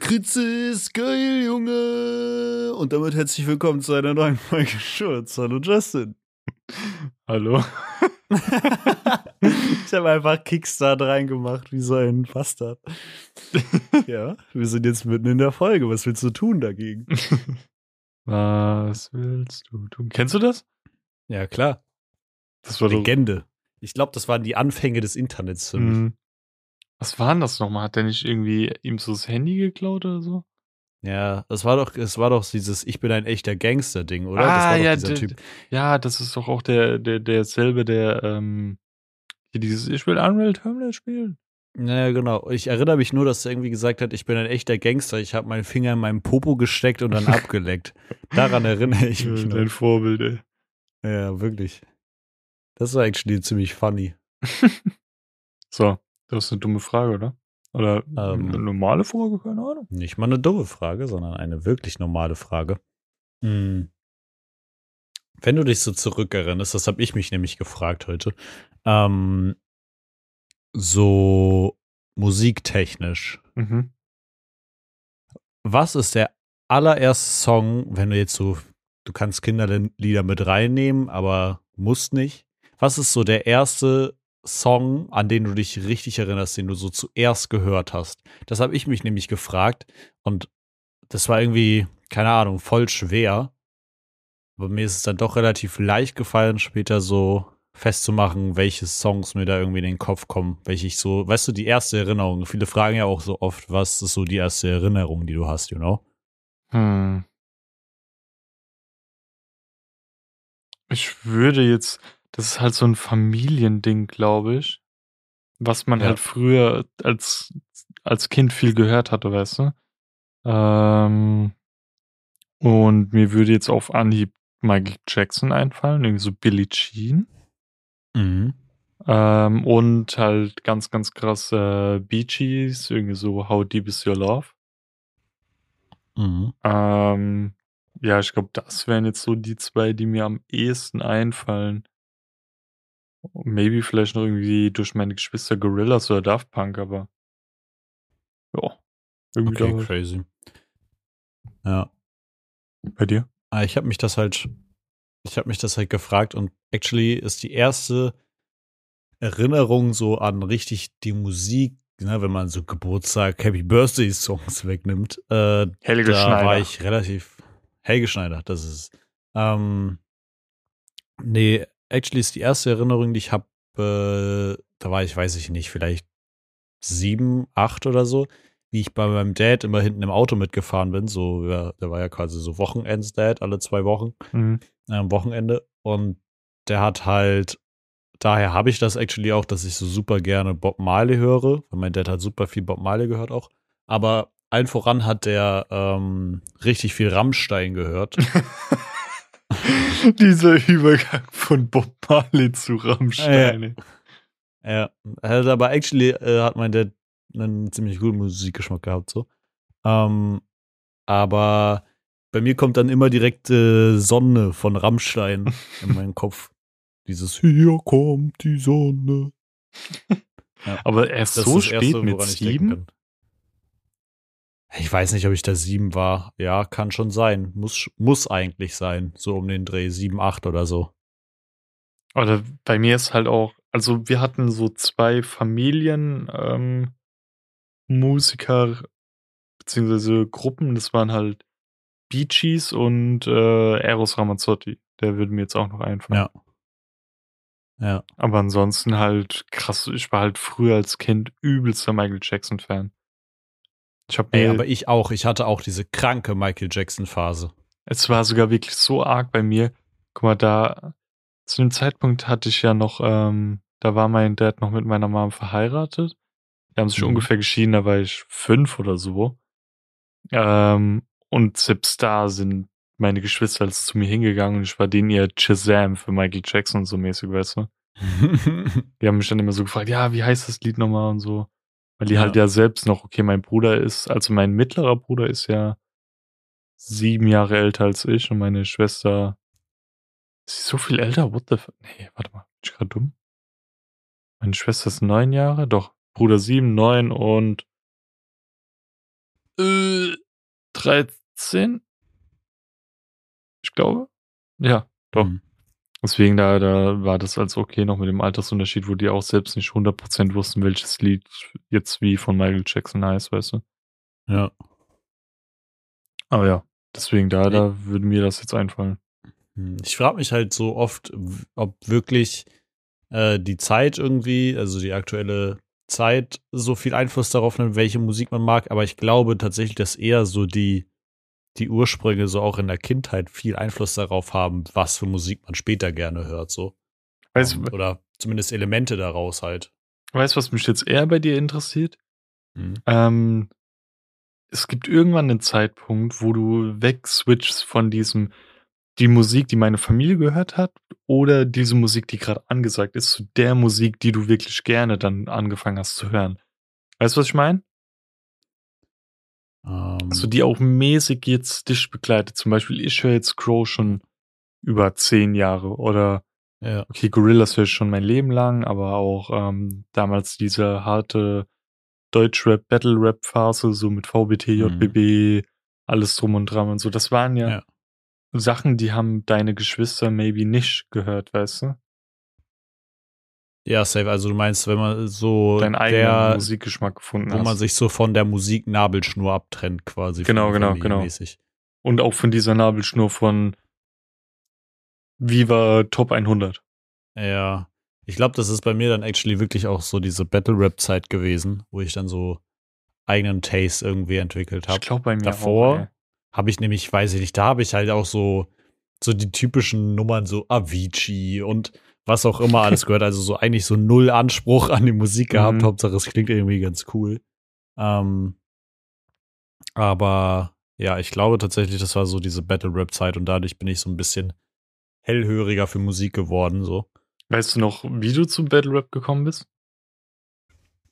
Lakritze ist geil, Junge. Und damit herzlich willkommen zu einer neuen Folge Schurz. Hallo Justin. Hallo. ich habe einfach Kickstart reingemacht, wie so ein Bastard. ja, wir sind jetzt mitten in der Folge. Was willst du tun dagegen? Was willst du tun? Kennst du das? Ja, klar. Das war Legende. Ich glaube, das waren die Anfänge des Internets für mich. Was war denn das nochmal? Hat der nicht irgendwie ihm so das Handy geklaut oder so? Ja, das war doch, es war doch dieses Ich bin ein echter Gangster-Ding, oder? Ah, das ja, ja, das ist doch auch der, der, derselbe, der, ähm, hier dieses Ich will Unreal Terminal spielen. Ja, genau. Ich erinnere mich nur, dass er irgendwie gesagt hat, ich bin ein echter Gangster. Ich habe meinen Finger in meinem Popo gesteckt und dann abgeleckt. Daran erinnere ich mich. Ja, dein Vorbild, ey. Ja, wirklich. Das war actually ziemlich funny. so, das ist eine dumme Frage, oder? Oder Ähm. eine normale Frage, keine Ahnung. Nicht mal eine dumme Frage, sondern eine wirklich normale Frage. Hm. Wenn du dich so zurückerinnerst, das habe ich mich nämlich gefragt heute, ähm, so musiktechnisch, Mhm. was ist der allererste Song, wenn du jetzt so, du kannst Kinderlieder mit reinnehmen, aber musst nicht. Was ist so der erste Song, an den du dich richtig erinnerst, den du so zuerst gehört hast? Das habe ich mich nämlich gefragt und das war irgendwie, keine Ahnung, voll schwer. Aber mir ist es dann doch relativ leicht gefallen, später so festzumachen, welche Songs mir da irgendwie in den Kopf kommen, welche ich so, weißt du, die erste Erinnerung. Viele fragen ja auch so oft, was ist so die erste Erinnerung, die du hast, you know? Hm. Ich würde jetzt, das ist halt so ein Familiending, glaube ich, was man Ja. halt früher als, als Kind viel gehört hatte, weißt du? Ähm, und mir würde jetzt auf Anhieb Michael Jackson einfallen, irgendwie so Billie Jean. Mhm. Ähm, und halt ganz, ganz krass äh, Bee Gees, irgendwie so How Deep Is Your Love. Mhm. Ähm, ja, ich glaube, das wären jetzt so die zwei, die mir am ehesten einfallen. Maybe vielleicht noch irgendwie durch meine Geschwister Gorillas oder Daft Punk, aber ja, irgendwie Okay, crazy. Ja. bei dir. Ah, Ich habe mich das halt, ich habe mich das halt gefragt und actually ist die erste Erinnerung so an richtig die Musik, ne, wenn man so Geburtstag, Happy Birthday Songs wegnimmt, äh, Helge da Schneider. war ich relativ Helge Schneider, das ist. Ähm, nee, actually ist die erste Erinnerung, die ich habe, äh, da war ich, weiß ich nicht, vielleicht sieben, acht oder so, wie ich bei meinem Dad immer hinten im Auto mitgefahren bin. So, ja, der war ja quasi so Wochenends-Dad, alle zwei Wochen, Mhm. äh, am Wochenende. Und der hat halt, daher habe ich das actually auch, dass ich so super gerne Bob Marley höre, weil mein Dad hat super viel Bob Marley gehört auch. Aber allen voran hat der ähm, richtig viel Rammstein gehört. Dieser Übergang von Bob Marley zu Rammstein. ey. Ja, also aber actually äh, hat mein Dad einen ziemlich guten Musikgeschmack gehabt, so. Ähm, aber bei mir kommt dann immer direkt äh, Sonne von Rammstein in meinen Kopf. Dieses Hier kommt die Sonne. Aber erst so spät Erste, mit sieben? Ich weiß nicht, ob ich da sieben war. Ja, kann schon sein. Muss, muss eigentlich sein. So um den Dreh sieben, acht oder so. Oder bei mir ist halt auch, also wir hatten so zwei Familien, ähm, Musiker, beziehungsweise Gruppen, das waren halt Bee Gees und äh, Eros Ramazzotti. Der würde mir jetzt auch noch einfallen. Ja. Ja. Aber ansonsten halt krass, ich war halt früher als Kind übelster Michael Jackson-Fan. Ich habe Ey, aber ich auch. Ich hatte auch diese kranke Michael Jackson-Phase. es war sogar wirklich so arg bei mir. Guck mal, da, zu dem Zeitpunkt hatte ich ja noch, ähm, da war mein Dad noch mit meiner Mom verheiratet. Die haben sich Mhm. ungefähr geschieden, da war ich fünf oder so. Ähm, und selbst da sind meine Geschwister als zu mir hingegangen und ich war denen ihr Shazam für Michael Jackson so mäßig, weißt du? Die haben mich dann immer so gefragt, ja, wie heißt das Lied nochmal und so. Weil die Ja. halt ja selbst noch, okay, mein Bruder ist, also mein mittlerer Bruder ist ja sieben Jahre älter als ich und meine Schwester ist sie so viel älter? What the fuck? Nee, warte mal, bin ich gerade dumm? Meine Schwester ist neun Jahre, doch, Bruder sieben, neun und Äh, 13? Ich glaube. Ja, doch. Mhm. Deswegen, da, da war das als okay noch mit dem Altersunterschied, wo die auch selbst nicht 100% wussten, welches Lied jetzt wie von Michael Jackson heißt, weißt du? Ja. Aber ja, deswegen da, da würde mir das jetzt einfallen. Hm, Ich frage mich halt so oft, ob wirklich äh, die Zeit irgendwie, also die aktuelle Zeit, so viel Einfluss darauf nimmt, welche Musik man mag. Aber ich glaube tatsächlich, dass eher so die, die Ursprünge so auch in der Kindheit viel Einfluss darauf haben, was für Musik man später gerne hört. So. Weißt, Ähm, oder zumindest Elemente daraus halt. weißt du, was mich jetzt eher bei dir interessiert? Hm. Ähm, es gibt irgendwann einen Zeitpunkt, wo du wegswitchst von diesem, die Musik, die meine Familie gehört hat, oder diese Musik, die gerade angesagt ist, zu der Musik, die du wirklich gerne dann angefangen hast zu hören. Weißt du, was ich meine? Ähm, Also die auch mäßig jetzt dich begleitet. Zum Beispiel, ich höre jetzt Crow schon über zehn Jahre oder ja. okay, Gorillas höre ich schon mein Leben lang, aber auch ähm, damals diese harte Deutschrap, Battle-Rap-Phase, so mit VBT, Mhm. JBB, alles drum und dran und so. Das waren ja, Ja. Sachen, die haben deine Geschwister maybe nicht gehört, weißt du? Ja, safe. Also du meinst, wenn man so Deinen eigenen der, Musikgeschmack gefunden wo man hast. sich so von der Musiknabelschnur abtrennt quasi. Genau, genau, genau. mäßig. Und auch von dieser Nabelschnur von Viva Top 100. Ja, ich glaube, das ist bei mir dann actually wirklich auch so diese Battle-Rap-Zeit gewesen, wo ich dann so eigenen Taste irgendwie entwickelt Ich habe. glaube bei mir Davor. Habe ich nämlich, weiß ich nicht, da habe ich halt auch so, so die typischen Nummern, so Avicii und was auch immer alles gehört. Also so eigentlich so null Anspruch an die Musik gehabt. Mhm. Hauptsache, es klingt irgendwie ganz cool. Ähm, aber ja, ich glaube tatsächlich, das war so diese Battle-Rap-Zeit und dadurch bin ich so ein bisschen hellhöriger für Musik geworden, so. Weißt du noch, wie du zu Battle Rap gekommen bist?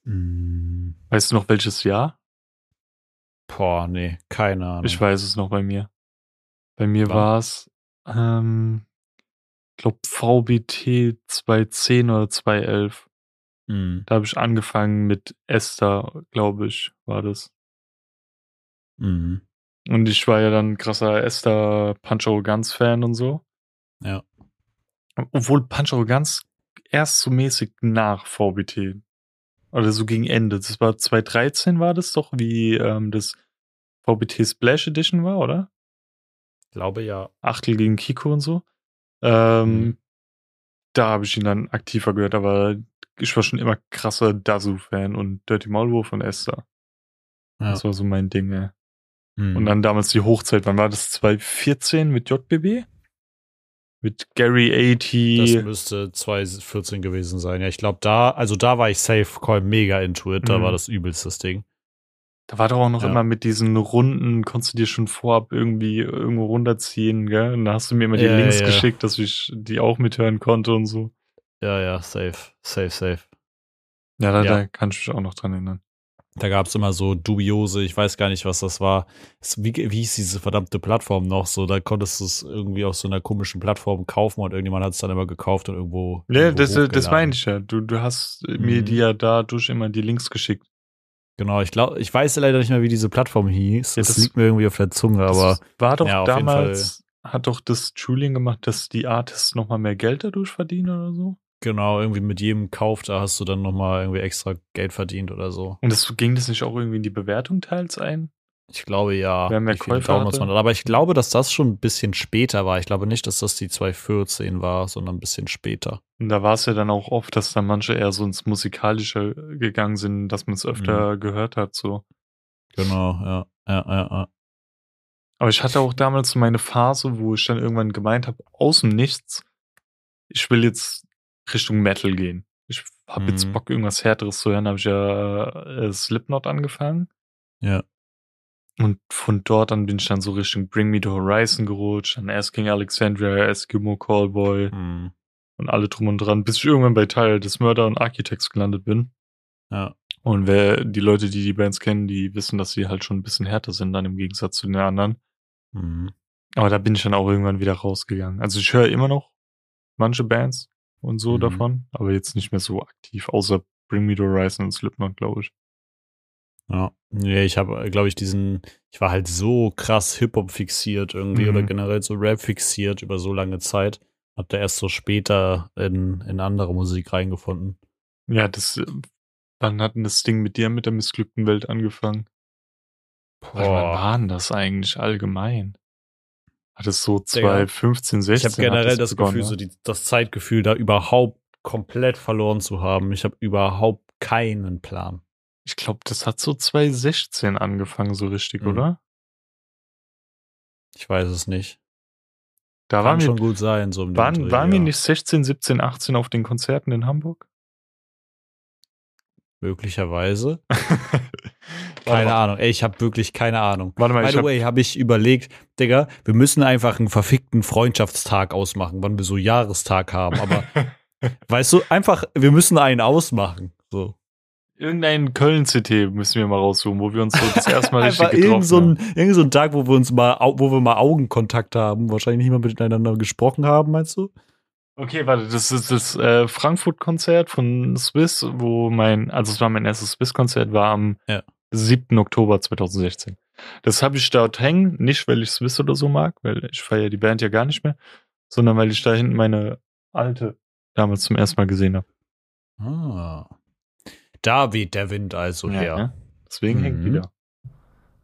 Mm, Weißt du noch, welches Jahr? boah, nee, keine Ahnung. Ich weiß es noch bei mir. Bei mir war es, ähm, glaube, VBT 210 oder 211. Mm, Da habe ich angefangen mit Esther, glaube ich, war das. mm, Und ich war ja dann krasser Esther Punch Arroganz Fan und so. ja. Obwohl Punch Arroganz erst so mäßig nach VBT. Oder so gegen Ende. Das war 2013 war das doch, wie ähm, das VBT Splash Edition war, oder? Glaube ja. Achtel gegen Kiko und so. Ähm, Mhm. Da habe ich ihn dann aktiver gehört, aber ich war schon immer krasser Dazu-Fan und Dirty Maulwurf und Esther. ja. Das war so mein Ding, ey. Mm. Und dann damals die Hochzeit, wann war das? 2014 mit JBB? Mit Gary Das A.T. müsste 2014 gewesen sein. Ja, ich glaube, da, also da war ich safe call mega into it. Da Mhm. war das übelst das Ding. Da war doch auch noch Ja. immer mit diesen Runden, konntest du dir schon vorab irgendwie irgendwo runterziehen, gell? Und da hast du mir immer die Ja, Links ja. geschickt, dass ich die auch mithören konnte und so. Ja, ja, safe. Safe, safe. Ja, da, da kann ich mich auch noch dran erinnern. Da gab es immer so dubiose, ich weiß gar nicht, was das war. Wie, wie hieß diese verdammte Plattform noch? So, da konntest du es irgendwie auf so einer komischen Plattform kaufen und irgendjemand hat es dann immer gekauft und irgendwo. Ja, irgendwo das, das hochgeladen. meine ich ja. Du, du hast mir Mhm. die ja dadurch immer die Links geschickt. Genau, ich glaube, ich weiß leider nicht mehr, wie diese Plattform hieß. Ja, das, das- liegt mir irgendwie auf der Zunge, aber war doch ja, damals, hat doch das Julian gemacht, dass die Artists nochmal mehr Geld dadurch verdienen oder so. genau, irgendwie mit jedem Kauf, da hast du dann nochmal irgendwie extra Geld verdient oder so. Und das ging das nicht auch irgendwie in die Bewertung teils ein? Ich glaube ja. Wer mehr Käufer hatte? man. Aber ich glaube, dass das schon ein bisschen später war. Ich glaube nicht, dass das die 2014 war, sondern ein bisschen später. Und da war es ja dann auch oft, dass dann manche eher so ins Musikalische gegangen sind, dass man es öfter gehört hat, so. Genau, ja. Ja, ja, ja. Aber ich hatte auch damals so meine Phase, wo ich dann irgendwann gemeint habe, aus dem Nichts, ich will jetzt Richtung Metal gehen. Ich habe jetzt Mhm. Bock, irgendwas Härteres zu hören, habe ich ja äh, Slipknot angefangen. Ja. Und von dort an bin ich dann so Richtung Bring Me to Horizon gerutscht, dann Asking Alexandria, Eskimo Callboy Hm. und alle drum und dran, bis ich irgendwann bei Teil des Murder und Architects gelandet bin. Ja. Und wer die Leute, die die Bands kennen, die wissen, dass sie halt schon ein bisschen härter sind dann im Gegensatz zu den anderen. Hm. Aber da bin ich dann auch irgendwann wieder rausgegangen. Also ich höre immer noch manche Bands und so Mhm. davon, aber jetzt nicht mehr so aktiv, außer Bring Me to Horizon und Slipknot, glaube ich. Ja, nee, ich habe, glaube ich, diesen, ich war halt so krass Hip-Hop fixiert irgendwie Mhm. oder generell so Rap fixiert über so lange Zeit. Hab da erst so später in, in andere Musik reingefunden. Ja, das, äh, wann hat denn das Ding mit dir mit der missglückten Welt angefangen? Warte, wann war denn das eigentlich allgemein? Hat es so Digga. 2015, 16? Ich habe generell das begonnen, Gefühl, so die, das Zeitgefühl da überhaupt komplett verloren zu haben. Ich habe überhaupt keinen Plan. Ich glaube, das hat so 2016 angefangen, so richtig, Mhm. oder? Ich weiß es nicht. Da Kann waren wir, schon gut sein, so im waren, waren wir nicht 16, 17, 18 auf den Konzerten in Hamburg? Möglicherweise. Keine. Ahnung. Ey, ich habe wirklich keine Ahnung. Warte mal, By the hab, way, habe ich überlegt, Digga, wir müssen einfach einen verfickten Freundschaftstag ausmachen, wann wir so Jahrestag haben. Aber weißt du, einfach, wir müssen einen ausmachen. So. Irgendeinen Köln-CT müssen wir mal raussuchen, wo wir uns so das erste Mal richtig getroffen irgend so, haben. ein, irgend so ein Tag, wo wir uns mal, wo wir mal Augenkontakt haben, wahrscheinlich nicht mal miteinander gesprochen haben, meinst du? Okay, warte, das ist das äh, Frankfurt-Konzert von Swiss, wo mein, also es war mein erstes Swiss-Konzert, war am Ja. 7. Oktober 2016. Das habe ich dort hängen, nicht weil ich Swiss oder so mag, weil ich feiere die Band ja gar nicht mehr, sondern weil ich da hinten meine alte damals zum ersten Mal gesehen habe. Ah. Da weht der Wind also her. ne? Deswegen hängt die Mhm. da.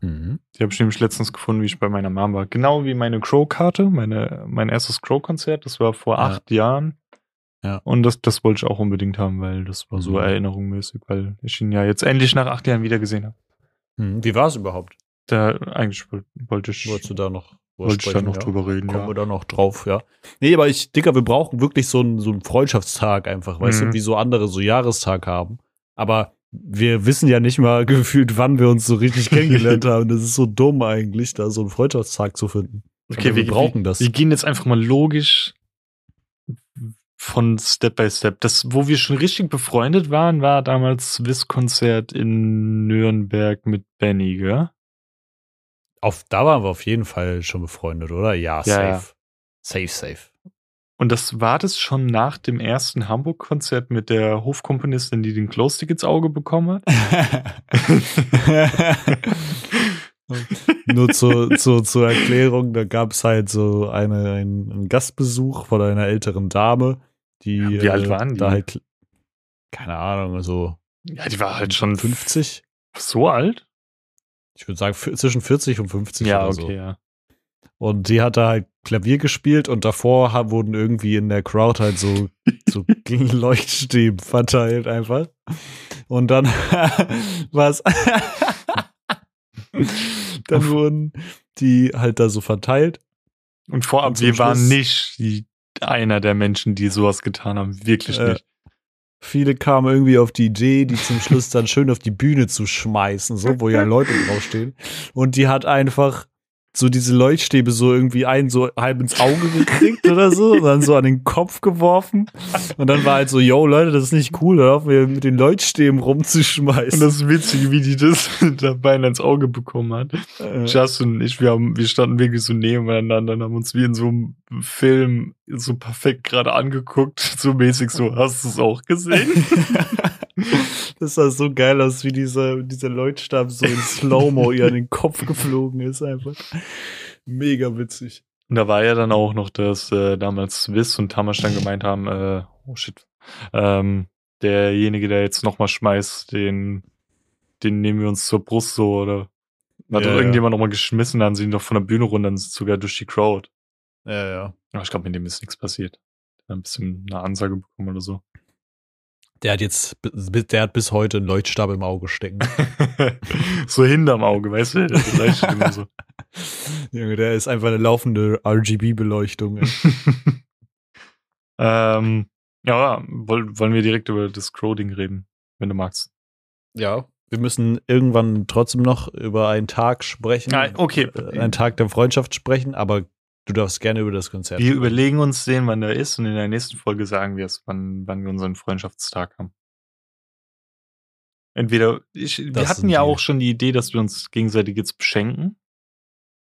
Mhm. Die habe ich nämlich letztens gefunden, wie ich bei meiner Mom war. Genau wie meine Crow-Karte, meine, mein erstes Crow-Konzert, das war vor Ja. acht Jahren. Ja. Und das, das wollte ich auch unbedingt haben, weil das war so Mhm. erinnerungsmäßig, weil ich ihn ja jetzt endlich nach acht Jahren wieder gesehen habe. Mhm. Wie war es überhaupt? Da eigentlich woll- wollte ich, Wolltest du da noch wollte ich da noch ja? drüber reden, Kommen ja. wir da noch drauf, ja. Nee, aber ich, Dicker, wir brauchen wirklich so einen, so einen Freundschaftstag einfach, weißt Mhm. du, wie so andere so Jahrestag haben. Aber wir wissen ja nicht mal gefühlt, wann wir uns so richtig kennengelernt haben. Das ist so dumm eigentlich, da so einen Freundschaftstag zu finden. Okay, Aber wir wir, brauchen wir, das. Wir gehen jetzt einfach mal logisch von Step by Step. Das, wo wir schon richtig befreundet waren, war damals Swiss-Konzert in Nürnberg mit Benny, gell? Auf, da waren wir auf jeden Fall schon befreundet, oder? Ja, Ja, ja. safe. Safe, safe. Und das war das schon nach dem ersten Hamburg-Konzert mit der Hofkomponistin, die den Close-Stick ins Auge bekommen hat? Nur zur, zur, zur Erklärung, da gab es halt so eine, einen, Gastbesuch von einer älteren Dame, die Wie alt äh, waren die? da halt, keine Ahnung, so ja, die war halt schon 50. so alt? Ich würde sagen, zwischen 40 und 50 Ja, oder okay, so. ja. Und die hat da halt Klavier gespielt und davor ha- wurden irgendwie in der Crowd halt so, so Leuchtstäben verteilt einfach. Und dann war es. dann wurden die halt da so verteilt. Und vorab, Und wir waren nicht die, einer der Menschen, die sowas getan haben. Wirklich Äh, nicht. Viele kamen irgendwie auf die Idee, die zum Schluss dann schön auf die Bühne zu schmeißen, so, wo ja Leute draufstehen. Und die hat einfach so diese Leuchtstäbe so irgendwie einen so halb ins Auge gekriegt oder so, und dann so an den Kopf geworfen. Und dann war halt so, yo, Leute, das ist nicht cool, mir mit den Leuchtstäben Und rumzuschmeißen. das ist witzig, wie die das dabei ins Auge bekommen hat. Äh, Justin und ich, wir, haben, wir standen wirklich so nebeneinander und haben uns wie in so einem Film so perfekt gerade angeguckt, so mäßig so, hast du es auch gesehen? Das sah so geil aus, wie dieser, dieser Leuchtstab so in Slow-Mo ihr an den Kopf geflogen ist, einfach. Mega witzig. Und da war ja dann auch noch, dass äh, damals Swiss und Tamasch dann gemeint haben, äh, oh shit, ähm, derjenige, der jetzt nochmal schmeißt, den, den nehmen wir uns zur Brust so, oder hat Ja, doch ja. irgendjemand nochmal geschmissen, dann sind die doch von der Bühne runter, dann sogar durch die Crowd. Ja, ja. Aber ich glaube, mit dem ist nichts passiert. Ein bisschen eine Ansage bekommen oder so. Der hat jetzt, der hat bis heute einen Leuchtstab im Auge stecken. so hinterm Auge, weißt du? Das leuchtet immer so. Junge, der ist einfach eine laufende RGB-Beleuchtung. ähm, ja, woll, wollen wir direkt über das Crow-Ding reden, wenn du magst. Ja. Wir müssen irgendwann trotzdem noch über einen Tag sprechen. Ah, okay. Äh, Einen Tag der Freundschaft sprechen, aber du darfst gerne über das Konzert. Wir überlegen uns den, wann der ist, und in der nächsten Folge sagen wir es, wann, wann wir unseren Freundschaftstag haben. Entweder, ich, wir hatten ja Deal. auch schon die Idee, dass wir uns gegenseitig jetzt beschenken.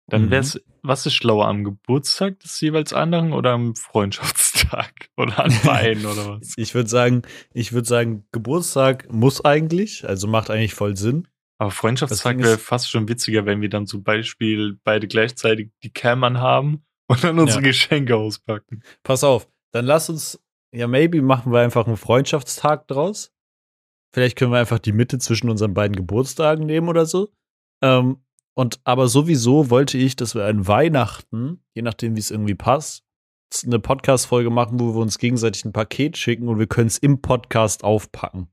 Dann Mhm. wäre es, was ist schlauer, am Geburtstag des jeweils anderen oder am Freundschaftstag? Oder an beiden oder was? Ich würde sagen, ich würde sagen, Geburtstag muss eigentlich, also macht eigentlich voll Sinn. Aber Freundschaftstag wäre fast schon witziger, wenn wir dann zum Beispiel beide gleichzeitig die Cam anhaben und dann unsere Ja. Geschenke auspacken. Pass auf, dann lass uns, ja, maybe machen wir einfach einen Freundschaftstag draus. Vielleicht können wir einfach die Mitte zwischen unseren beiden Geburtstagen nehmen oder so. Ähm, und aber sowieso wollte ich, dass wir an Weihnachten, je nachdem, wie es irgendwie passt, eine Podcast-Folge machen, wo wir uns gegenseitig ein Paket schicken und wir können es im Podcast aufpacken.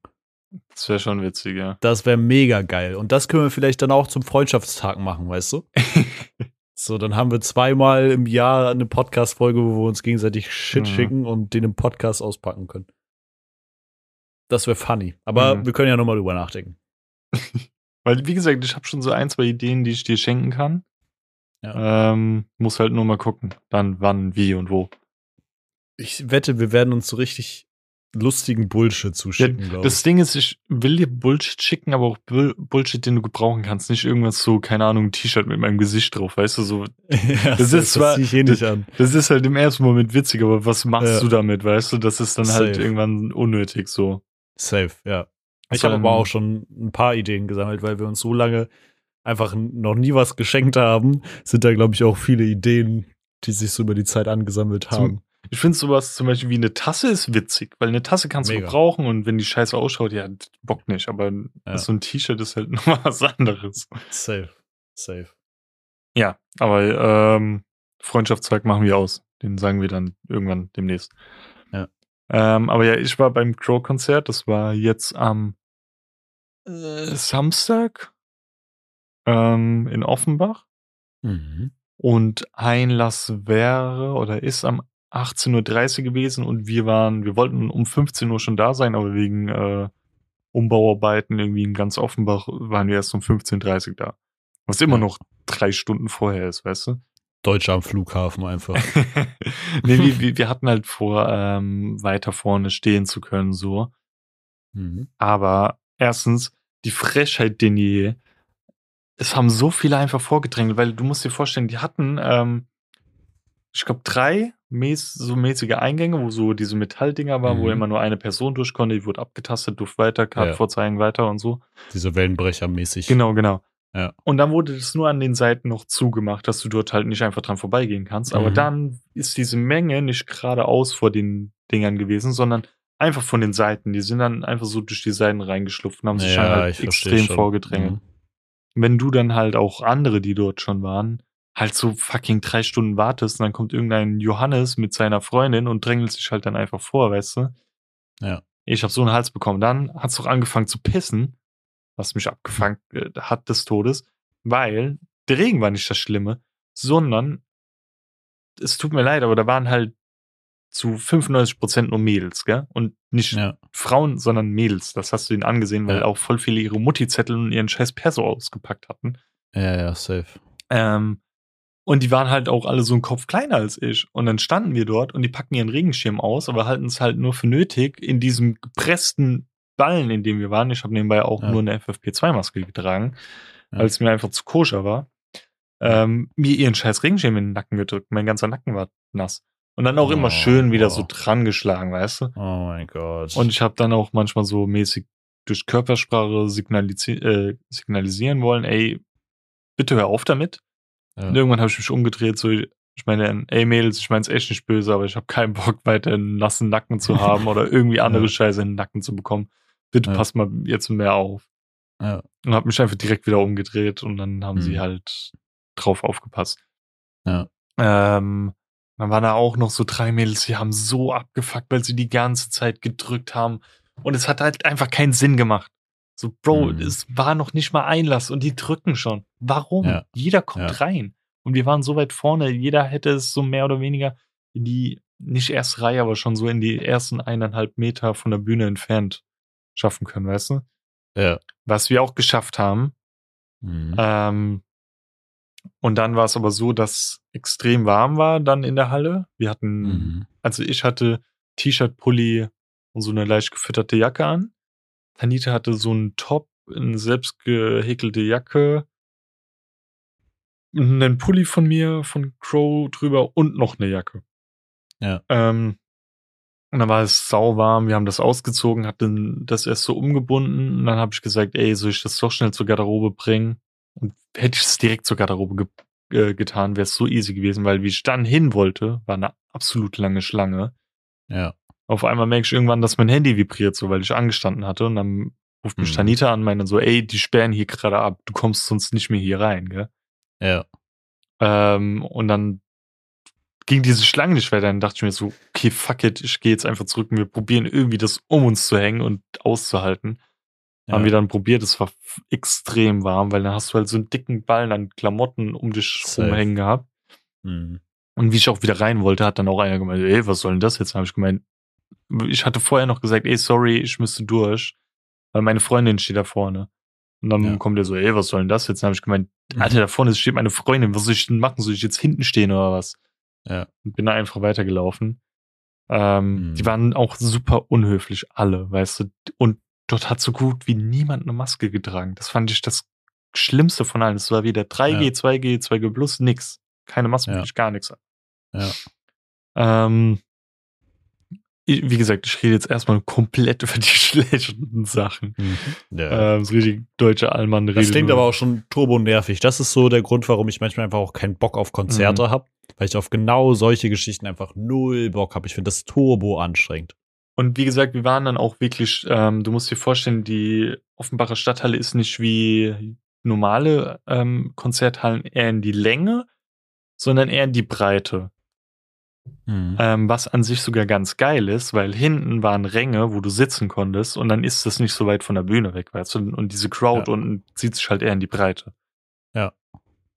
Das wäre schon witzig, ja. Das wäre mega geil. Und das können wir vielleicht dann auch zum Freundschaftstag machen, weißt du? So, dann haben wir zweimal im Jahr eine Podcast-Folge, wo wir uns gegenseitig Shit Mhm. schicken und den im Podcast auspacken können. Das wäre funny. Aber Mhm. wir können ja nochmal drüber nachdenken. Weil, wie gesagt, ich habe schon so ein, zwei Ideen, die ich dir schenken kann. Ähm, muss halt nur mal gucken, dann wann, wie und wo. Ich wette, wir werden uns so richtig lustigen Bullshit zuschicken, glaube Das Ding ist, ich will dir Bullshit schicken, aber auch Bull Bullshit, den du gebrauchen kannst. Nicht irgendwas so, keine Ahnung, ein T-Shirt mit meinem Gesicht drauf, weißt du, so. ja, Das ist zwar- eh. Das ist halt im ersten Moment witzig, aber was machst Ja. du damit, weißt du? Das ist dann halt Safe. irgendwann unnötig so. Safe, ja. Ich habe aber ähm, auch schon ein paar Ideen gesammelt, weil wir uns so lange einfach noch nie was geschenkt haben, sind da, glaube ich, auch viele Ideen, die sich so über die Zeit angesammelt haben. Ich finde sowas zum Beispiel wie eine Tasse ist witzig, weil eine Tasse kannst du Mega. gebrauchen und wenn die scheiße ausschaut, ja, Bock nicht. Aber Ja. so ein T-Shirt ist halt nochmal was anderes. Safe. Safe. Ja, aber ähm, Freundschaftstag machen wir aus. Den sagen wir dann irgendwann demnächst. Ja. Ähm, aber ja, ich war beim Crow-Konzert. Das war jetzt am äh, Samstag ähm, in Offenbach. Mhm. Und Einlass wäre oder ist am 18.30 Uhr gewesen und wir waren, wir wollten um 15 Uhr schon da sein, aber wegen äh, Umbauarbeiten irgendwie in ganz Offenbach waren wir erst um 15.30 Uhr da. Was immer noch drei Stunden vorher ist, weißt du? Deutsche am Flughafen einfach. nee, wir, wir, hatten halt vor, ähm, weiter vorne stehen zu können, so. Mhm. Aber erstens, die Frechheit denn je. Es haben so viele einfach vorgedrängt, weil du musst dir vorstellen, die hatten, ähm, ich glaube, drei mäß so mäßige Eingänge, wo so diese Metalldinger waren, wo Mhm. immer nur eine Person durch konnte, die wurde abgetastet, durfte weiter, Karte Ja. vorzeigen, weiter und so. Diese Wellenbrecher-mäßig. Genau, genau. Ja. Und dann wurde das nur an den Seiten noch zugemacht, dass du dort halt nicht einfach dran vorbeigehen kannst. Aber Mhm. dann ist diese Menge nicht geradeaus vor den Dingern gewesen, sondern einfach von den Seiten. Die sind dann einfach so durch die Seiten reingeschlupft und haben sich dann halt extrem schon. vorgedrängelt. Mhm. Wenn du dann halt auch andere, die dort schon waren, halt so fucking drei Stunden wartest und dann kommt irgendein Johannes mit seiner Freundin und drängelt sich halt dann einfach vor, weißt du? Ja. Ich habe so einen Hals bekommen. Dann hat's doch angefangen zu pissen, was mich abgefangen äh, hat des Todes, weil der Regen war nicht das Schlimme, sondern es tut mir leid, aber da waren halt zu 95 Prozent nur Mädels, gell? Und nicht Ja. Frauen, sondern Mädels. Das hast du ihnen angesehen, weil Ja. auch voll viele ihre Mutti-Zettel und ihren scheiß Perso ausgepackt hatten. ja, ja, safe. Ähm, und die waren halt auch alle so einen Kopf kleiner als ich. Und dann standen wir dort und die packen ihren Regenschirm aus, aber halten es halt nur für nötig, in diesem gepressten Ballen, in dem wir waren. Ich habe nebenbei auch Ja. nur eine FFP2-Maske getragen, Ja. weil es mir einfach zu koscher war. Ähm, mir ihren scheiß Regenschirm in den Nacken gedrückt. Mein ganzer Nacken war nass. Und dann auch immer Oh, schön wieder so oh. dran geschlagen, weißt du? Oh mein Gott. Und ich habe dann auch manchmal so mäßig durch Körpersprache signalisi äh, signalisieren wollen, ey, bitte hör auf damit. Ja. Irgendwann habe ich mich umgedreht, so, ich meine, ey Mädels, ich meine es echt nicht böse, aber ich habe keinen Bock, weiter einen nassen Nacken zu haben oder irgendwie andere Ja. Scheiße in den Nacken zu bekommen. Bitte Ja. passt mal jetzt mehr auf. ja. Und habe mich einfach direkt wieder umgedreht und dann haben Mhm. sie halt drauf aufgepasst. Ja. Ähm, dann waren da auch noch so drei Mädels, die haben so abgefuckt, weil sie die ganze Zeit gedrückt haben. Und es hat halt einfach keinen Sinn gemacht. So, Bro, Mhm. es war noch nicht mal Einlass und die drücken schon. Warum? Ja. Jeder kommt Ja. rein. Und wir waren so weit vorne, jeder hätte es so mehr oder weniger in die, nicht erste Reihe, aber schon so in die ersten eineinhalb Meter von der Bühne entfernt schaffen können, weißt du? ja. Was wir auch geschafft haben. Mhm. Ähm, und dann war es aber so, dass extrem warm war dann in der Halle. Wir hatten, Mhm. also ich hatte T-Shirt, Pulli und so eine leicht gefütterte Jacke an. Tanita hatte so einen Top, eine selbst gehäkelte Jacke, einen Pulli von mir, von Crow drüber und noch eine Jacke. Ja. Ähm, Und dann war es sauwarm, wir haben das ausgezogen, hatten das erst so umgebunden und dann habe ich gesagt, ey, soll ich das doch schnell zur Garderobe bringen? Und hätte ich es direkt zur Garderobe ge äh, getan, wäre es so easy gewesen, weil wie ich dann hin wollte, war eine absolut lange Schlange. Ja. Auf einmal merke ich irgendwann, dass mein Handy vibriert, so weil ich angestanden hatte und dann ruft mich Mhm. Tanita an, meinte so, ey, die sperren hier gerade ab, du kommst sonst nicht mehr hier rein, gell? Ja. Ähm, und dann ging diese Schlange nicht weiter. Dann dachte ich mir so, okay, fuck it, ich gehe jetzt einfach zurück und wir probieren irgendwie das um uns zu hängen und auszuhalten. ja. Haben wir dann probiert, es war extrem warm, weil dann hast du halt so einen dicken Ballen an Klamotten um dich Safe. rumhängen gehabt. Mhm. Und wie ich auch wieder rein wollte, hat dann auch einer gemeint, ey, was soll denn das jetzt? Habe ich gemeint, ich hatte vorher noch gesagt, ey, sorry, ich müsste durch, weil meine Freundin steht da vorne. Und dann Ja. kommt er so, ey, was soll denn das jetzt? Dann habe ich gemeint, Alter, da vorne steht meine Freundin, was soll ich denn machen? Soll ich jetzt hinten stehen oder was? Ja. Und bin da einfach weitergelaufen. Ähm, Mhm. Die waren auch super unhöflich, alle, weißt du. Und dort hat so gut wie niemand eine Maske getragen. Das fand ich das Schlimmste von allen. Es war weder 3G, Ja. 2G, 2G plus, nix. Keine Maske, Ja. gar nichts. Ja. Ähm, wie gesagt, ich rede jetzt erstmal komplett über die schlechten Sachen. Mhm. Ja. Ähm, so richtig deutsche Allmann Das redet klingt aber auch schon turbo nervig. Das ist so der Grund, warum ich manchmal einfach auch keinen Bock auf Mhm. Konzerte habe, weil ich auf genau solche Geschichten einfach null Bock habe. Ich finde das turbo anstrengend. Und wie gesagt, wir waren dann auch wirklich, ähm, du musst dir vorstellen, die Offenbacher Stadthalle ist nicht wie normale ähm, Konzerthallen eher in die Länge, sondern eher in die Breite. Ähm, was an sich sogar ganz geil ist, weil hinten waren Ränge, wo du sitzen konntest und dann ist das nicht so weit von der Bühne weg, weißt du? Und diese Crowd Ja. unten zieht sich halt eher in die Breite. Ja.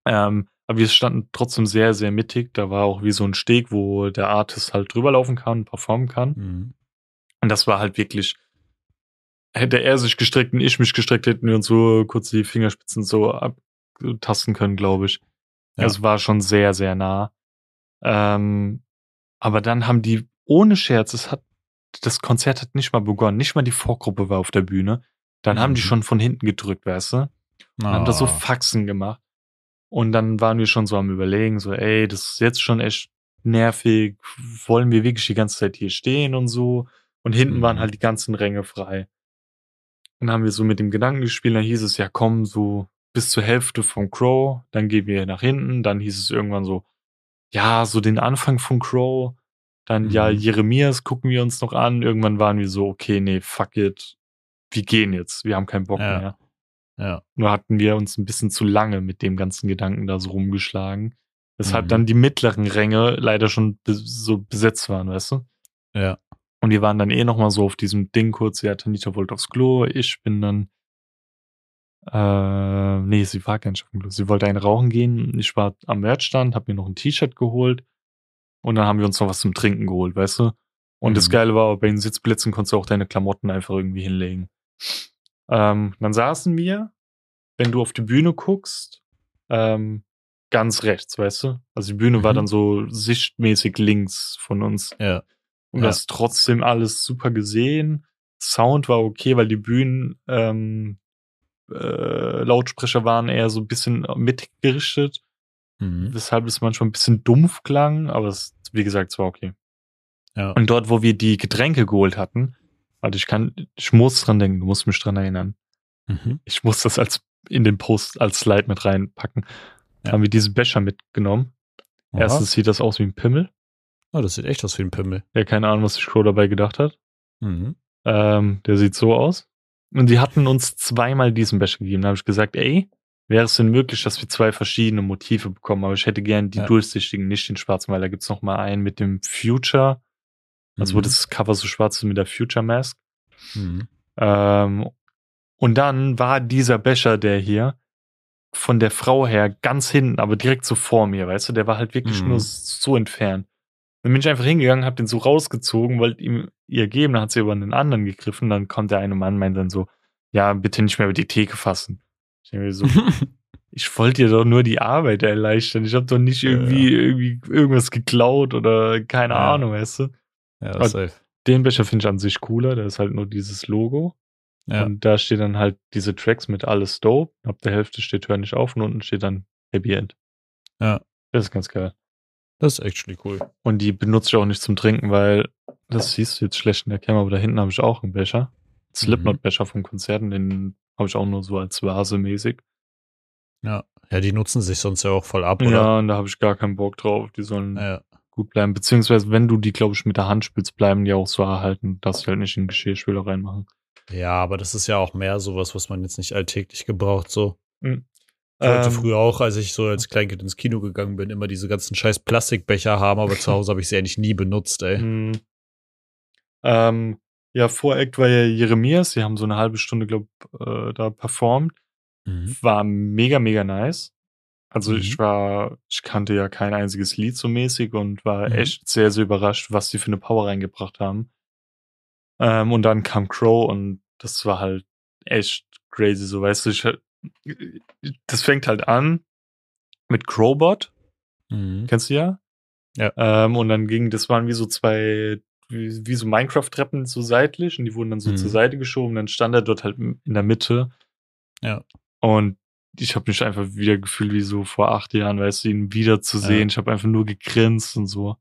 Ähm, aber wir standen trotzdem sehr, sehr mittig. Da war auch wie so ein Steg, wo der Artist halt drüber laufen kann, performen kann. Mhm. Und das war halt wirklich, hätte er sich gestreckt und ich mich gestreckt, hätten wir uns so kurz die Fingerspitzen so abtasten können, glaube ich. Ja. Es war schon sehr, sehr nah. Ähm, aber dann haben die, ohne Scherz, es hat, das Konzert hat nicht mal begonnen, nicht mal die Vorgruppe war auf der Bühne. Dann haben die Mhm. schon von hinten gedrückt, weißt du? Und haben da so Ah. Faxen gemacht. Und dann waren wir schon so am überlegen, so, ey, das ist jetzt schon echt nervig. Wollen wir wirklich die ganze Zeit hier stehen und so? Und hinten Mhm. waren halt die ganzen Ränge frei. Dann haben wir so mit dem Gedanken gespielt, dann hieß es ja, komm, so bis zur Hälfte vom Crow, dann gehen wir nach hinten, dann hieß es irgendwann so, ja, so den Anfang von Crow, dann ja, Mhm. Jeremias gucken wir uns noch an, irgendwann waren wir so, okay, nee, fuck it, wir gehen jetzt, wir haben keinen Bock Ja. mehr. Ja. Nur hatten wir uns ein bisschen zu lange mit dem ganzen Gedanken da so rumgeschlagen. Weshalb Mhm. dann die mittleren Ränge leider schon so besetzt waren, weißt du? Ja. Und die waren dann eh noch mal so auf diesem Ding kurz, ja, Tanita wollte aufs Klo, ich bin dann, äh, nee, sie war gar nicht auf dem Klo. Sie wollte eine rauchen gehen. Ich war am Merchstand, hab mir noch ein T-Shirt geholt und dann haben wir uns noch was zum Trinken geholt, weißt du? Und das Mhm. Geile war, bei den Sitzplätzen konntest du auch deine Klamotten einfach irgendwie hinlegen. Ähm, dann saßen wir, wenn du auf die Bühne guckst, ähm, ganz rechts, weißt du? Also die Bühne war Mhm. dann so sichtmäßig links von uns. Ja. Und Ja. das trotzdem alles super gesehen. Sound war okay, weil die Bühnen ähm, äh, Lautsprecher waren eher so ein bisschen mittig gerichtet, Mhm. weshalb es manchmal ein bisschen dumpf klang, aber es, wie gesagt, es war okay. Ja. Und dort, wo wir die Getränke geholt hatten, warte, ich kann, ich muss dran denken, du musst mich dran erinnern. Mhm. Ich muss das als in den Post als Slide mit reinpacken. Ja. Haben wir diesen Becher mitgenommen. Aha. Erstens sieht das aus wie ein Pimmel. Oh, das sieht echt aus wie ein Pimmel. Ja, keine Ahnung, was sich Crow dabei gedacht hat. Mhm. Ähm, der sieht so aus. Und die hatten uns zweimal diesen Becher gegeben. Da habe ich gesagt, ey, wäre es denn möglich, dass wir zwei verschiedene Motive bekommen? Aber ich hätte gern die Ja. durchsichtigen, nicht den schwarzen, weil da gibt's noch mal einen mit dem Future. Also wo Mhm. das Cover so schwarz ist mit der Future Mask. Mhm. Ähm, und dann war dieser Becher, der hier, von der Frau her ganz hinten, aber direkt so vor mir, weißt du, der war halt wirklich Mhm. nur so entfernt. Dann bin ich einfach hingegangen, hab den so rausgezogen, wollte ihm ihr geben, dann hat sie über einen anderen gegriffen, dann kommt der eine Mann, meint dann so, ja, bitte nicht mehr über die Theke fassen. Ich denke mir so, ich wollte dir doch nur die Arbeit erleichtern. Ich habe doch nicht Ja, irgendwie, irgendwie irgendwas geklaut oder keine Ja. Ahnung, weißt du. ja, safe. Den Becher finde ich an sich cooler, da ist halt nur dieses Logo. Ja. Und da steht dann halt diese Tracks mit alles dope. Ab der Hälfte steht Hör nicht auf und unten steht dann Happy End. Ja. Das ist ganz geil. Das ist actually cool. Und die benutze ich auch nicht zum Trinken, weil das siehst du jetzt schlecht in der Kamera, aber da hinten habe ich auch einen Becher. Slipknot-Becher vom Konzerten, den habe ich auch nur so als Vase mäßig. Ja. Ja, die nutzen sich sonst ja auch voll ab, oder? Ja, und da habe ich gar keinen Bock drauf. Die sollen Ja. gut bleiben. Beziehungsweise, wenn du die, glaube ich, mit der Hand spielst, bleiben die auch so erhalten, dass sie halt nicht in Geschirrspüler reinmachen. Ja, aber das ist ja auch mehr sowas, was man jetzt nicht alltäglich gebraucht, so. Mhm. Ich wollte Ähm, früher auch, als ich so als Kleinkind ins Kino gegangen bin, immer diese ganzen scheiß Plastikbecher haben, aber zu Hause habe ich sie eigentlich nie benutzt, ey. Mhm. Ähm, ja, Voreact war ja Jeremias. Sie haben so eine halbe Stunde, glaube äh, da performt. Mhm. War mega, mega nice. Also Mhm. ich war, ich kannte ja kein einziges Lied so mäßig und war Mhm. echt sehr, sehr überrascht, was die für eine Power reingebracht haben. Ähm, und dann kam Crow und das war halt echt crazy, so weißt du, ich, das fängt halt an mit Crowbot, Mhm. kennst du ja? Ja. Ähm, und dann ging, das waren wie so zwei, wie, wie so Minecraft-Treppen so seitlich und die wurden dann so Mhm. zur Seite geschoben, dann stand er dort halt in der Mitte. Ja. Und ich habe mich einfach wieder gefühlt wie so vor acht Jahren, weißt du, ihn wieder zu Ja. Ich habe einfach nur gegrinst und so.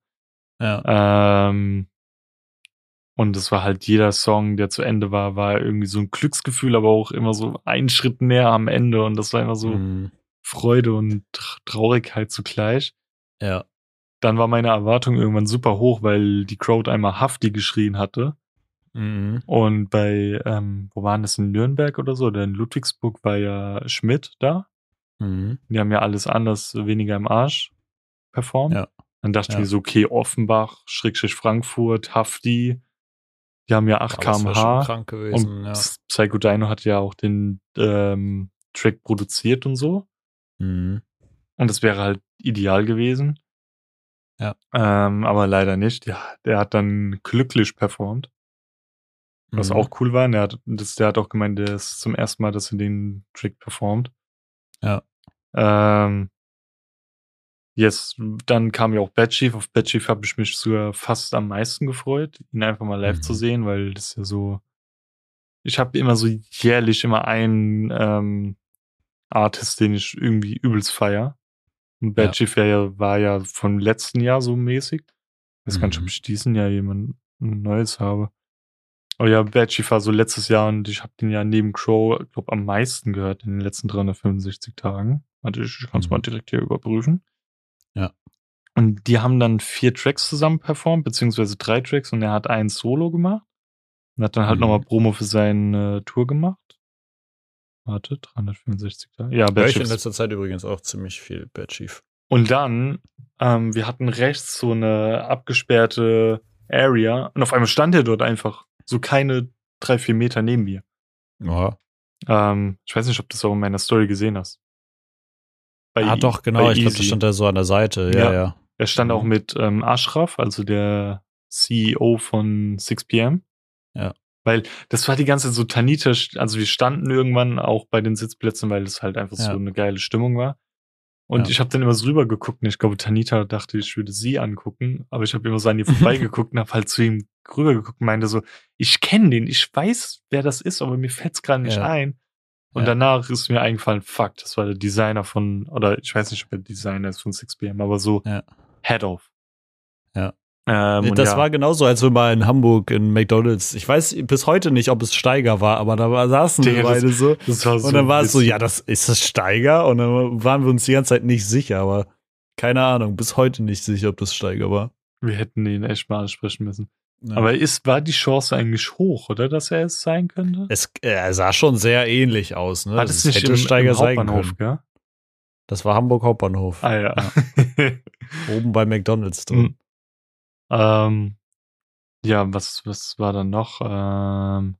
Ja. Ähm, und es war halt jeder Song, der zu Ende war, war irgendwie so ein Glücksgefühl, aber auch immer so einen Schritt näher am Ende. Und das war immer so Mhm. Freude und Tr- Traurigkeit zugleich. Ja. Dann war meine Erwartung irgendwann super hoch, weil die Crowd einmal Hafti geschrien hatte. Mhm. Und bei, ähm, wo waren das in Nürnberg oder so? Oder in Ludwigsburg war ja Schmidt da. Mhm. Die haben ja alles anders, weniger im Arsch performt. Ja. Dann dachte Ja. ich mir so, okay, Offenbach, Schrägstrich Frankfurt, Hafti, die haben ja 8 Aber das wär schon kmh. gewesen, Und ja. Psycho Dino hat ja auch den ähm, Track produziert und so. Mhm. Und das wäre halt ideal gewesen. Ja. Ähm, aber leider nicht. Ja, der hat dann glücklich performt. Was Mhm. auch cool war. Der hat, das, der hat auch gemeint, der ist zum ersten Mal, dass er den Trick performt. Ja. Ähm, yes, dann kam ja auch Bad Chief. Auf Bad Chief habe ich mich sogar fast am meisten gefreut, ihn einfach mal live Mhm. zu sehen, weil das ja so. Ich habe immer so jährlich immer einen ähm, Artist, den ich irgendwie übelst feier. Und Bad Ja. Chief war ja, war ja vom letzten Jahr so mäßig. Ich weiß gar nicht, ob Mhm. ich diesen Jahr jemand Neues habe. Aber ja, Bad Chief war so letztes Jahr und ich habe den ja neben Crow, glaube am meisten gehört in den letzten 365 Tagen. Warte, ich kann es Mhm. mal direkt hier überprüfen. Ja. Und die haben dann vier Tracks zusammen performt, beziehungsweise drei Tracks und er hat einen Solo gemacht. Und hat dann halt Mhm. nochmal Promo für seine Tour gemacht. Warte, 365 Tage. Ja, Hör Bad ich in Chief letzter Zeit übrigens auch ziemlich viel Bad Chief. und dann, ähm, wir hatten rechts so eine abgesperrte Area und auf einmal stand er dort einfach so keine drei, vier Meter neben mir. Ja. Ähm, ich weiß nicht, ob du das auch in meiner Story gesehen hast. Bei ah, doch, genau. Ich glaube, da Easy. stand er so an der Seite. Ja, Ja. ja. Er stand auch Mhm. mit ähm, Ashraf, also der CEO von 6pm. Ja. Weil das war die ganze Zeit so Tanita, also wir standen irgendwann auch bei den Sitzplätzen, weil es halt einfach so Ja. eine geile Stimmung war. Und Ja. ich habe dann immer so rüber geguckt und ich glaube, Tanita dachte, ich würde sie angucken, aber ich habe immer so an ihr vorbeigeguckt und habe halt zu ihm rüber geguckt und meinte so, ich kenne den, ich weiß, wer das ist, aber mir fällt's gerade nicht Ja. ein. Und Ja. danach ist mir eingefallen, fuck, das war der Designer von, oder ich weiß nicht, ob er Designer ist von 6pm, aber so Ja. Head of. Ja. Ähm, und das ja, war genauso, als wir mal in Hamburg in McDonalds. Ich weiß bis heute nicht, ob es Steiger war, aber da saßen wir Digga, das- beide so. das war Und dann war es so, ja, das ist das Steiger. Und dann waren wir uns die ganze Zeit nicht sicher, aber keine Ahnung, bis heute nicht sicher, ob das Steiger war. Wir hätten ihn echt mal ansprechen müssen. Ja. Aber ist, war die Chance eigentlich hoch, oder, dass er es sein könnte? es äh, er sah schon sehr ähnlich aus, ne? War das nicht hätte im, Steiger im sein Hauptbahnhof, können. gell? Das war Hamburg Hauptbahnhof. Ah ja. Oben bei McDonalds drin. Mhm. ähm, ja, was, was war dann noch? Ähm,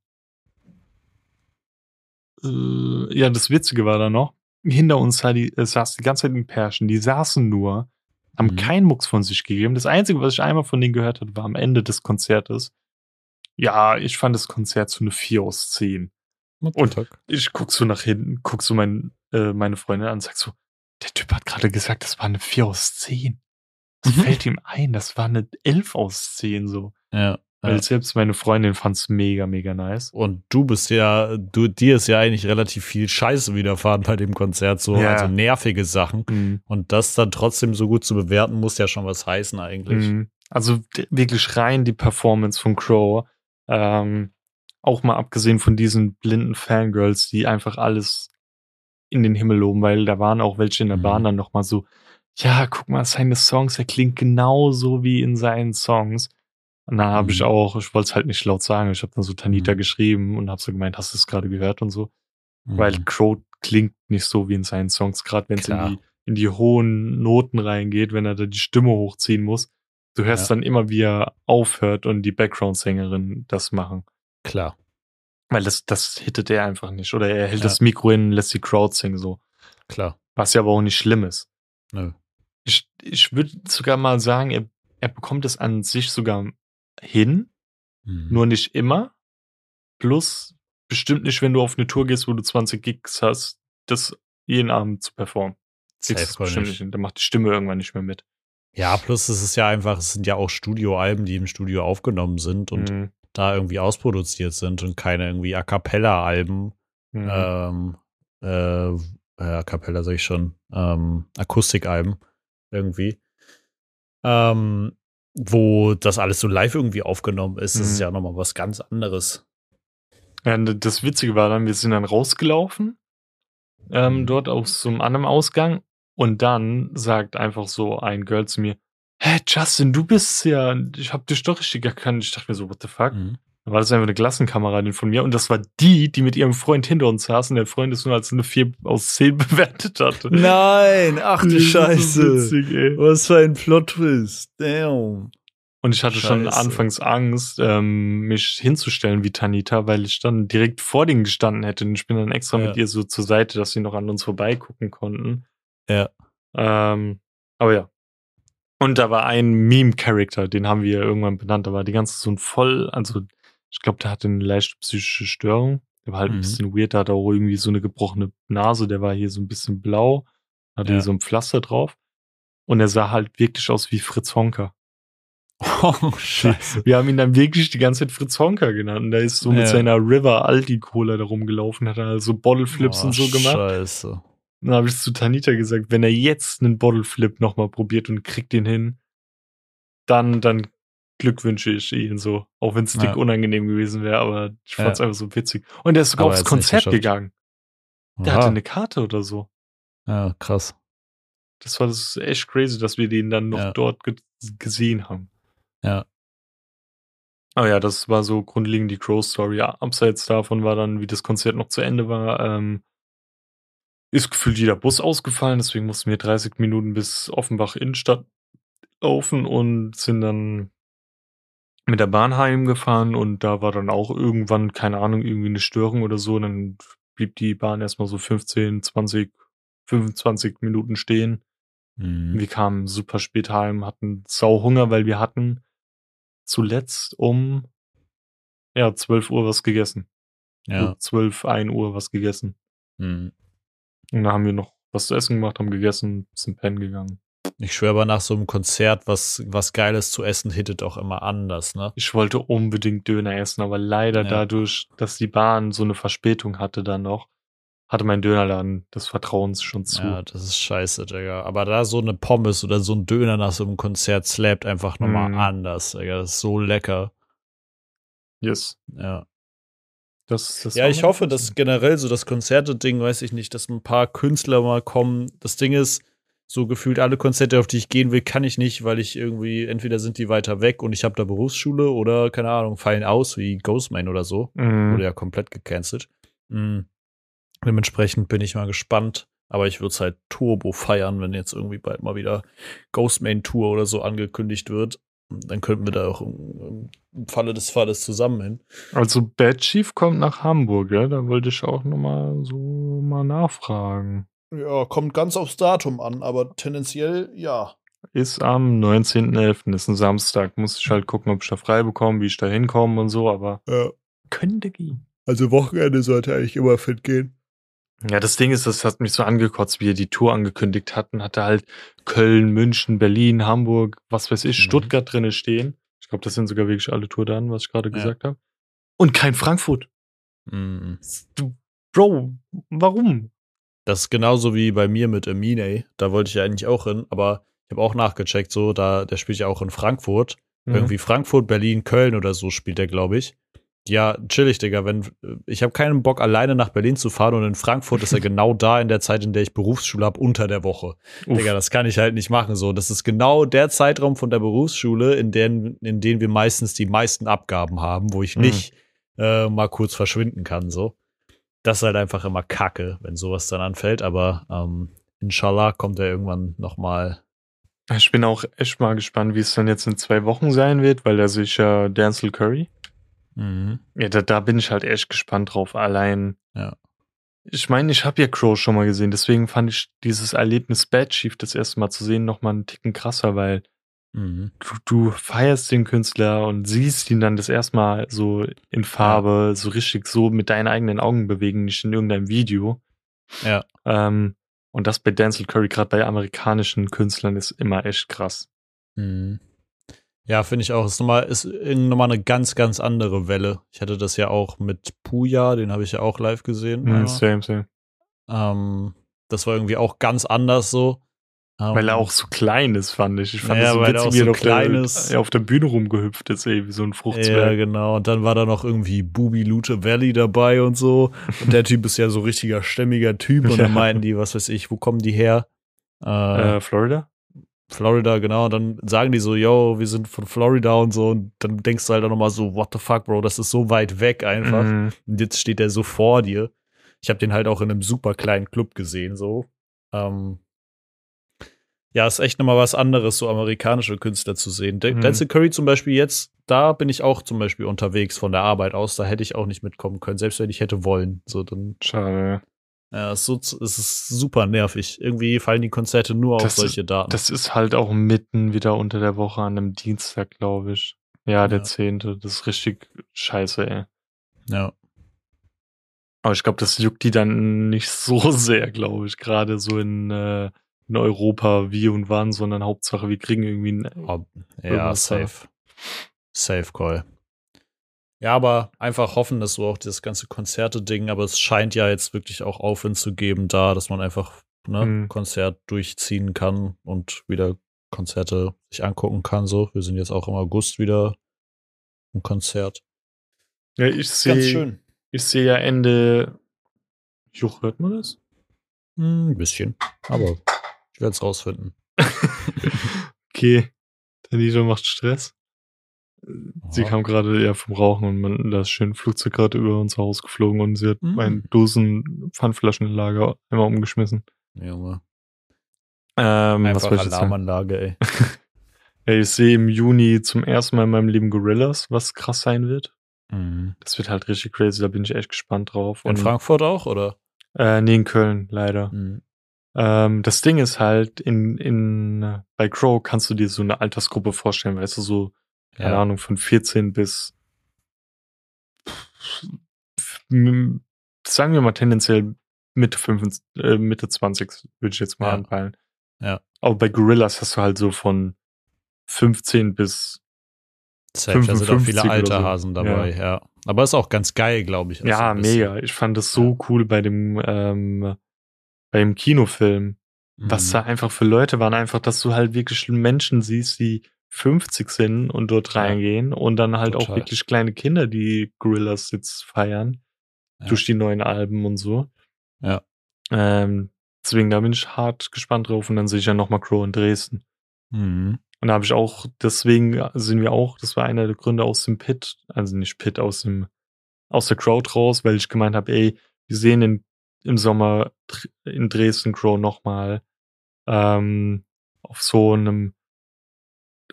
äh, ja, das Witzige war dann noch, hinter uns sah die, äh, saß die ganze Zeit ein Pärchen, die saßen nur, haben Mhm. keinen Mucks von sich gegeben. Das Einzige, was ich einmal von denen gehört habe, war am Ende des Konzertes. Ja, ich fand das Konzert so eine 4 aus 10. What the Und-? Ich guck so nach hinten, guck so mein, äh, meine Freundin an und sag so, der Typ hat gerade gesagt, das war eine 4 aus 10. Was Mhm. fällt ihm ein? Das war eine 11 aus 10 so. Ja. Weil Ja. selbst meine Freundin fand's mega, mega nice. Und du bist ja, du, dir ist ja eigentlich relativ viel Scheiße widerfahren bei dem Konzert, so, Ja. also nervige Sachen. Mhm. Und das dann trotzdem so gut zu bewerten, muss ja schon was heißen eigentlich. Mhm. Also wirklich rein die Performance von Crow. Ähm, auch mal abgesehen von diesen blinden Fangirls, die einfach alles in den Himmel loben, weil da waren auch welche in der Mhm. Bahn dann nochmal so, ja, guck mal, seine Songs, er klingt genauso wie in seinen Songs. Und da habe ich Mhm. auch, ich wollte es halt nicht laut sagen, ich habe dann so Tanita Mhm. geschrieben und habe so gemeint, hast du es gerade gehört und so. Mhm. Weil Crow klingt nicht so wie in seinen Songs, gerade wenn es in die, in die hohen Noten reingeht, wenn er da die Stimme hochziehen muss. Du hörst Ja. dann immer, wie er aufhört und die Background-Sängerin das machen. Klar. Weil das, das hittet er einfach nicht. Oder er hält Ja. das Mikro hin und lässt die Crowd singen so. Klar. Was ja aber auch nicht schlimm ist. Nö. Ich, ich würde sogar mal sagen, er, er bekommt es an sich sogar hin, Mhm. nur nicht immer. Plus bestimmt nicht, wenn du auf eine Tour gehst, wo du 20 Gigs hast, das jeden Abend zu performen. Das bestimmt nicht. Da macht die Stimme irgendwann nicht mehr mit. Ja, plus es ist ja einfach, es sind ja auch Studioalben, die im Studio aufgenommen sind und Mhm. da irgendwie ausproduziert sind und keine irgendwie A Cappella-Alben, Mhm. ähm, äh, äh, A Cappella sag ich schon, ähm, Akustikalben irgendwie. Ähm, wo das alles so live irgendwie aufgenommen ist, das ist Mhm. ja nochmal was ganz anderes. Ja, das Witzige war dann, wir sind dann rausgelaufen, ähm, Mhm. dort aus so einem anderen Ausgang. Und dann sagt einfach so ein Girl zu mir, hä, Justin, du bist ja, ich hab dich doch richtig erkannt. Ich dachte mir so, what the fuck? Mhm. Dann war das einfach eine Klassenkameradin von mir. Und das war die, die mit ihrem Freund hinter uns saß. Und der Freund ist nur als eine 4 aus 10 bewertet hatte. Nein, ach Das ist so witzig. Was für ein Plot-Twist. Damn. Und ich hatte schon Scheiße. anfangs Angst, ähm, mich hinzustellen wie Tanita, weil ich dann direkt vor denen gestanden hätte. Und ich bin dann extra Ja. mit ihr so zur Seite, dass sie noch an uns vorbeigucken konnten. Ja. Ähm, aber ja. Und da war ein Meme-Character, den haben wir irgendwann benannt. Da war die ganze so ein voll, also ich glaube, der hatte eine leichte psychische Störung. Der war halt Mhm. ein bisschen weird, der hatte auch irgendwie so eine gebrochene Nase, der war hier so ein bisschen blau, hatte Ja. hier so ein Pflaster drauf. Und er sah halt wirklich aus wie Fritz Honka. Oh, scheiße. Wir haben ihn dann wirklich die ganze Zeit Fritz Honka genannt. Und der ist so mit Ja. seiner River Aldi Cola da rumgelaufen, hat dann so Bottle Flips Oh, und so gemacht. Scheiße. Dann habe ich zu Tanita gesagt, wenn er jetzt einen Bottle Flip nochmal probiert und kriegt den hin, dann, dann glückwünsche ich ihn so. Auch wenn es dick Ja. unangenehm gewesen wäre, aber ich fand es Ja. einfach so witzig. Und er ist sogar Aber aufs er Konzert gegangen. Der Oha. hatte eine Karte oder so. Ja, krass. Das war das echt crazy, dass wir den dann noch Ja. dort ge gesehen haben. Ja. Aber ja, das war so grundlegend die Crow-Story. Ja, abseits davon war dann, wie das Konzert noch zu Ende war, ähm, ist gefühlt jeder Bus ausgefallen, deswegen mussten wir 30 Minuten bis Offenbach Innenstadt laufen und sind dann mit der Bahn heimgefahren und da war dann auch irgendwann, keine Ahnung, irgendwie eine Störung oder so. Und dann blieb die Bahn erstmal so 15, 20, 25 Minuten stehen. Mhm. Wir kamen super spät heim, hatten sau Hunger, weil wir hatten zuletzt um ja, 12 Uhr was gegessen. Ja. Um 12, 1 Uhr was gegessen. Mhm. Und da haben wir noch was zu essen gemacht, haben gegessen, sind pennen gegangen. Ich schwöre aber nach so einem Konzert, was, was Geiles zu essen, hittet auch immer anders, ne? Ich wollte unbedingt Döner essen, aber leider Ja. dadurch, dass die Bahn so eine Verspätung hatte dann noch, hatte mein Dönerladen des Vertrauens schon zu. Ja, das ist scheiße, Digga. Aber da so eine Pommes oder so ein Döner nach so einem Konzert slappt einfach nochmal Mhm. anders, Digga. Das ist so lecker. Yes. Ja. Das, das Ja, ich hoffe, dass generell so das Konzerte-Ding, weiß ich nicht, dass ein paar Künstler mal kommen. Das Ding ist, so gefühlt alle Konzerte, auf die ich gehen will, kann ich nicht, weil ich irgendwie, entweder sind die weiter weg und ich habe da Berufsschule oder, keine Ahnung, fallen aus, wie Ghostman oder so. Mhm. Wurde ja komplett gecancelt. Mhm. Dementsprechend bin ich mal gespannt. Aber ich würde es halt Turbo feiern, wenn jetzt irgendwie bald mal wieder Ghostman Tour oder so angekündigt wird. Dann könnten wir da auch im, im Falle des Falles zusammen hin. Also Bad Chief kommt nach Hamburg, ja? Da wollte ich auch noch mal so mal nachfragen. Ja, kommt ganz aufs Datum an, aber tendenziell ja. Ist am 19.11., ist ein Samstag. Muss ich halt gucken, ob ich da frei bekomme, wie ich da hinkomme und so, aber Ja. könnte gehen. Also Wochenende sollte eigentlich immer fit gehen. Ja, das Ding ist, das hat mich so angekotzt, wie er die Tour angekündigt hatten. Hatte halt Köln, München, Berlin, Hamburg, was weiß ich, Mhm. Stuttgart drinne stehen. Ich glaube, das sind sogar wirklich alle Tourdaten, was ich gerade Ja. gesagt habe. Und kein Frankfurt. Mhm. Du, Bro, warum? Das ist genauso wie bei mir mit Emine. Da wollte ich ja eigentlich auch hin, aber ich habe auch nachgecheckt, so, da, der spielt ja auch in Frankfurt. Mhm. Irgendwie Frankfurt, Berlin, Köln oder so spielt er, glaube ich. Ja, chillig, Digga. Wenn, ich habe keinen Bock, alleine nach Berlin zu fahren und in Frankfurt ist er genau da in der Zeit, in der ich Berufsschule habe, unter der Woche. Uff. Digga, das kann ich halt nicht machen. So, das ist genau der Zeitraum von der Berufsschule, in den, in den wir meistens die meisten Abgaben haben, wo ich Mhm. nicht äh, mal kurz verschwinden kann. So, das ist halt einfach immer Kacke, wenn sowas dann anfällt. Aber ähm, inshallah kommt er irgendwann noch mal. Ich bin auch echt mal gespannt, wie es dann jetzt in zwei Wochen sein wird, weil da sich ja Denzel Curry. Mhm. Ja, da, da bin ich halt echt gespannt drauf. Allein. Ja. Ich meine, ich habe ja Crow schon mal gesehen, deswegen fand ich dieses Erlebnis Bad Chief das erste Mal zu sehen noch mal einen Ticken krasser, weil Mhm. du, du feierst den Künstler und siehst ihn dann das erste Mal so in Farbe, so richtig so mit deinen eigenen Augen bewegen, nicht in irgendeinem Video. Ja. Ähm, und das bei Denzel Curry, gerade bei amerikanischen Künstlern, ist immer echt krass. Mhm. Ja, finde ich auch. Ist nochmal, ist nochmal eine ganz, ganz andere Welle. Ich hatte das ja auch mit Puya, den habe ich ja auch live gesehen. Einmal. same, same. Ähm, das war irgendwie auch ganz anders so. Ähm, Weil er auch so klein ist, fand ich. Ich fand Ja, es so weil er witzig, auch er so auf, klein der, ist. ja, auf der Bühne rumgehüpft ist, ey, wie so ein Ja, Fruchtzwerg. genau. Und dann war da noch irgendwie Bubi Lute Valley dabei und so. Und der Typ ist ja so richtiger stämmiger Typ. Und Ja. dann meinten die, was weiß ich, wo kommen die her? Äh, Äh, Florida? Florida, genau. Und dann sagen die so, yo, wir sind von Florida und so. Und dann denkst du halt auch nochmal so, what the fuck, Bro, das ist so weit weg einfach. Mhm. Und jetzt steht er so vor dir. Ich habe den halt auch in einem super kleinen Club gesehen, so. Ähm, ja, ist echt nochmal was anderes, so amerikanische Künstler zu sehen. Mhm. Denzel Curry zum Beispiel jetzt, da bin ich auch zum Beispiel unterwegs von der Arbeit aus. Da hätte ich auch nicht mitkommen können, selbst wenn ich hätte wollen. So, dann, Schade. ja, es ist, so, es ist super nervig. Irgendwie fallen die Konzerte nur auf Das ist- solche Daten. Das ist halt auch mitten wieder unter der Woche an einem Dienstag, glaube ich. Ja, der Ja. zehnte. Das ist richtig scheiße, ey. ja. Aber ich glaube, das juckt die dann nicht so sehr, glaube ich. Gerade so in, äh, in Europa, wie und wann, sondern Hauptsache, wir kriegen irgendwie ein Ob- Ja, safe. Safe Call. Ja, aber einfach hoffen, dass so auch das ganze Konzerte-Ding, aber es scheint ja jetzt wirklich auch Aufwind zu geben da, dass man einfach ne, Mhm. Konzert durchziehen kann und wieder Konzerte sich angucken kann. So, wir sind jetzt auch im August wieder im Konzert. Ja, ich Ganz sehe schön. ich sehe ja Ende. Juch, hört man das? Hm, Ein bisschen. Aber ich werde es rausfinden. okay. Tanita macht Stress. Sie Ja. kam gerade ja vom Rauchen und man, da ist schön ein Flugzeug gerade über unser Haus geflogen und sie hat Mhm. mein Dosen Pfandflaschenlager einmal umgeschmissen. Junge. Ähm, was Einfach jetzt sagen? Alarmanlage, ey. Ja, ich sehe im Juni zum ersten Mal in meinem Leben Gorillas, was krass sein wird. Mhm. Das wird halt richtig crazy, da bin ich echt gespannt drauf. In Frankfurt auch, oder? Äh, nee, in Köln, leider. Mhm. Ähm, das Ding ist halt, in, in, bei Crow kannst du dir so eine Altersgruppe vorstellen, weißt du, so, keine Ja. Ahnung, von 14 bis, sagen wir mal tendenziell Mitte 25, äh, Mitte 20, würde ich jetzt mal Ja. anpeilen. Ja. Aber bei Gorillas hast du halt so von 15 bis, Safe, da sind auch 55 viele alte so. Hasen dabei, ja. Aber ist auch ganz geil, glaube ich. ja, Also bisschen. mega. Ich fand das so cool bei dem, ähm, beim Kinofilm. was Mhm. da einfach für Leute waren, einfach, dass du halt wirklich Menschen siehst, die 50 sind und dort Ja. reingehen und dann halt auch Total. wirklich kleine Kinder, die Gorillas jetzt feiern Ja. durch die neuen Alben und so. Ja. Ähm, deswegen, da bin ich hart gespannt drauf und dann sehe ich ja nochmal Crow in Dresden. Mhm. Und da habe ich auch, deswegen sind wir auch, das war einer der Gründe aus dem Pit, also nicht Pit, aus dem, aus der Crowd raus, weil ich gemeint habe, ey, wir sehen in, im Sommer in Dresden Crow nochmal ähm, auf so einem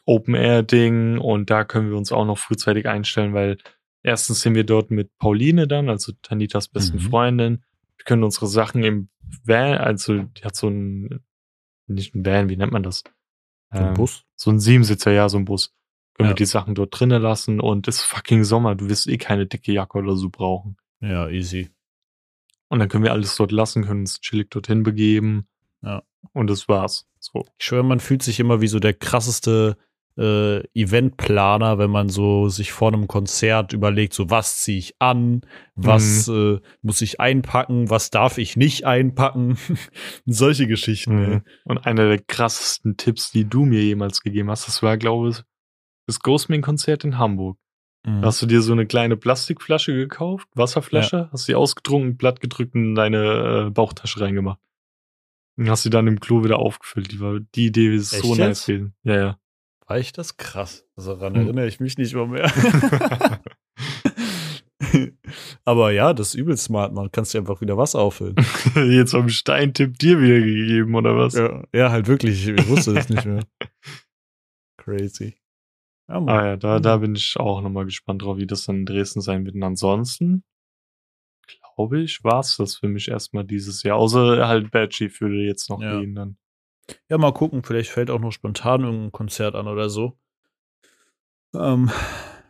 Open-Air-Ding und da können wir uns auch noch frühzeitig einstellen, weil erstens sind wir dort mit Pauline dann, also Tanitas besten Mhm. Freundin. Wir können unsere Sachen im Van, also die hat so ein, nicht ein Van, wie nennt man das? So ein Ähm, Bus. so ein Siebensitzer, ja, so ein Bus. Können Ja. wir die Sachen dort drinnen lassen und es ist fucking Sommer. Du wirst eh keine dicke Jacke oder so brauchen. Ja, easy. Und dann können wir alles dort lassen, können uns chillig dorthin begeben. Ja. Und das war's. So. Ich schwöre, man fühlt sich immer wie so der krasseste äh, Eventplaner, wenn man so sich vor einem Konzert überlegt, so was ziehe ich an, was mhm. äh, muss ich einpacken, was darf ich nicht einpacken, solche Geschichten. Mhm. Und einer der krassesten Tipps, die du mir jemals gegeben hast, das war, glaube ich, das Ghostman-Konzert in Hamburg. Mhm. Hast du dir so eine kleine Plastikflasche gekauft, Wasserflasche, ja. hast sie ausgetrunken, platt gedrückt und in deine äh, Bauchtasche reingemacht. Und hast sie dann im Klo wieder aufgefüllt. Die, war, die Idee ist Echt so nice gewesen. Ja, ja. War ich das krass? Also daran hm. erinnere ich mich nicht mal mehr. Aber ja, das ist übel smart, man. Kannst dir einfach wieder Wasser auffüllen. Jetzt vom Steintipp dir wieder gegeben, oder was? Ja, ja halt wirklich. Ich wusste das nicht mehr. Crazy. Ja, ah ja, da, da bin ich auch nochmal gespannt drauf, wie das dann in Dresden sein wird. Und ansonsten, glaube ich, war es das für mich erstmal dieses Jahr. Außer halt Bad Chief würde jetzt noch ja. gehen dann. Ja, mal gucken, vielleicht fällt auch noch spontan irgendein Konzert an oder so. Ähm,